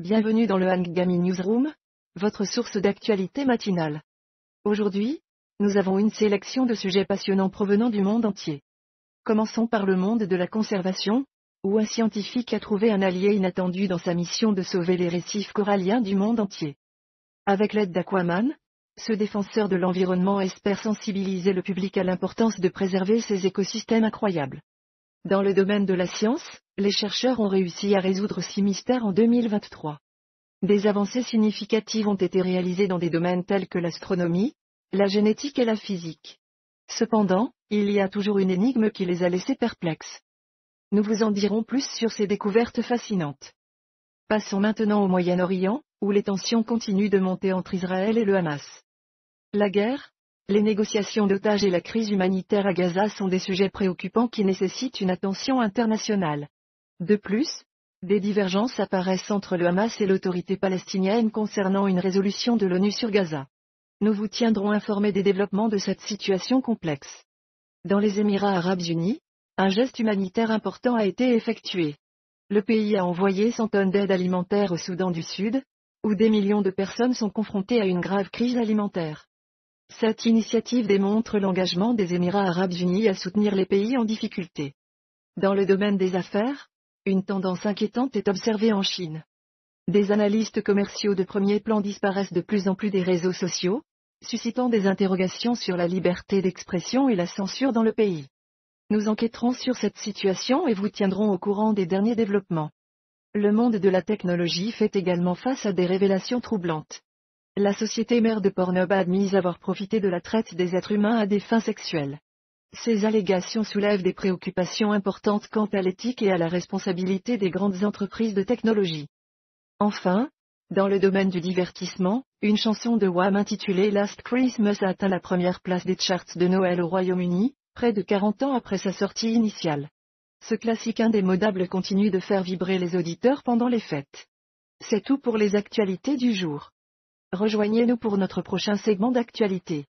Bienvenue dans le Hangami Newsroom, votre source d'actualité matinale. Aujourd'hui, nous avons une sélection de sujets passionnants provenant du monde entier. Commençons par le monde de la conservation, où un scientifique a trouvé un allié inattendu dans sa mission de sauver les récifs coralliens du monde entier. Avec l'aide d'Aquaman, ce défenseur de l'environnement espère sensibiliser le public à l'importance de préserver ces écosystèmes incroyables. Dans le domaine de la science, les chercheurs ont réussi à résoudre six mystères en 2023. Des avancées significatives ont été réalisées dans des domaines tels que l'astronomie, la génétique et la physique. Cependant, il y a toujours une énigme qui les a laissés perplexes. Nous vous en dirons plus sur ces découvertes fascinantes. Passons maintenant au Moyen-Orient, où les tensions continuent de monter entre Israël et le Hamas. La guerre, les négociations d'otages et la crise humanitaire à Gaza sont des sujets préoccupants qui nécessitent une attention internationale. De plus, des divergences apparaissent entre le Hamas et l'autorité palestinienne concernant une résolution de l'ONU sur Gaza. Nous vous tiendrons informés des développements de cette situation complexe. Dans les Émirats arabes unis, un geste humanitaire important a été effectué. Le pays a envoyé 100 tonnes d'aide alimentaire au Soudan du Sud, où des millions de personnes sont confrontées à une grave crise alimentaire. Cette initiative démontre l'engagement des Émirats arabes unis à soutenir les pays en difficulté. Dans le domaine des affaires, une tendance inquiétante est observée en Chine. Des analystes commerciaux de premier plan disparaissent de plus en plus des réseaux sociaux, suscitant des interrogations sur la liberté d'expression et la censure dans le pays. Nous enquêterons sur cette situation et vous tiendrons au courant des derniers développements. Le monde de la technologie fait également face à des révélations troublantes. La société mère de Pornhub a admis avoir profité de la traite des êtres humains à des fins sexuelles. Ces allégations soulèvent des préoccupations importantes quant à l'éthique et à la responsabilité des grandes entreprises de technologie. Enfin, dans le domaine du divertissement, une chanson de Wham intitulée Last Christmas a atteint la première place des charts de Noël au Royaume-Uni, près de 40 ans après sa sortie initiale. Ce classique indémodable continue de faire vibrer les auditeurs pendant les fêtes. C'est tout pour les actualités du jour. Rejoignez-nous pour notre prochain segment d'actualité.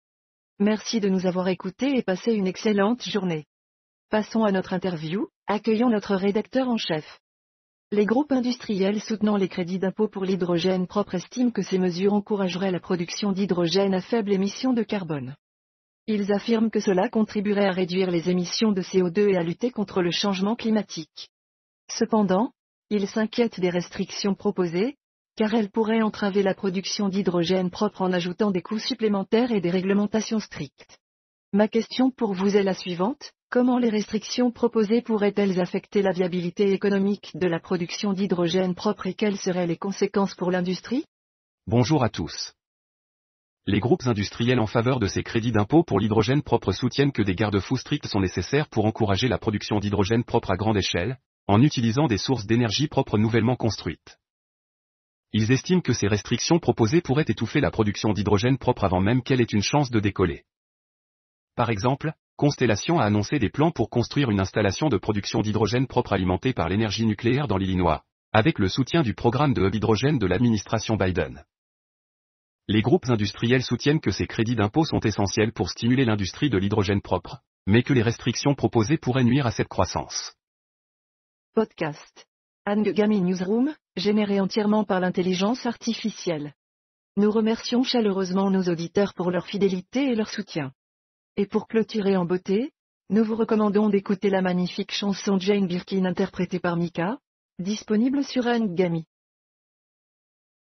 Merci de nous avoir écoutés et passez une excellente journée. Passons à notre interview, accueillons notre rédacteur en chef. Les groupes industriels soutenant les crédits d'impôt pour l'hydrogène propre estiment que ces mesures encourageraient la production d'hydrogène à faible émission de carbone. Ils affirment que cela contribuerait à réduire les émissions de CO2 et à lutter contre le changement climatique. Cependant, ils s'inquiètent des restrictions proposées, car elle pourrait entraver la production d'hydrogène propre en ajoutant des coûts supplémentaires et des réglementations strictes. Ma question pour vous est la suivante, comment les restrictions proposées pourraient-elles affecter la viabilité économique de la production d'hydrogène propre et quelles seraient les conséquences pour l'industrie? Bonjour à tous. Les groupes industriels en faveur de ces crédits d'impôt pour l'hydrogène propre soutiennent que des garde-fous stricts sont nécessaires pour encourager la production d'hydrogène propre à grande échelle, en utilisant des sources d'énergie propres nouvellement construites. Ils estiment que ces restrictions proposées pourraient étouffer la production d'hydrogène propre avant même qu'elle ait une chance de décoller. Par exemple, Constellation a annoncé des plans pour construire une installation de production d'hydrogène propre alimentée par l'énergie nucléaire dans l'Illinois, avec le soutien du programme de hub hydrogène de l'administration Biden. Les groupes industriels soutiennent que ces crédits d'impôt sont essentiels pour stimuler l'industrie de l'hydrogène propre, mais que les restrictions proposées pourraient nuire à cette croissance. Podcast. Angami Newsroom, généré entièrement par l'intelligence artificielle. Nous remercions chaleureusement nos auditeurs pour leur fidélité et leur soutien. Et pour clôturer en beauté, nous vous recommandons d'écouter la magnifique chanson Jane Birkin interprétée par Mika, disponible sur Angami.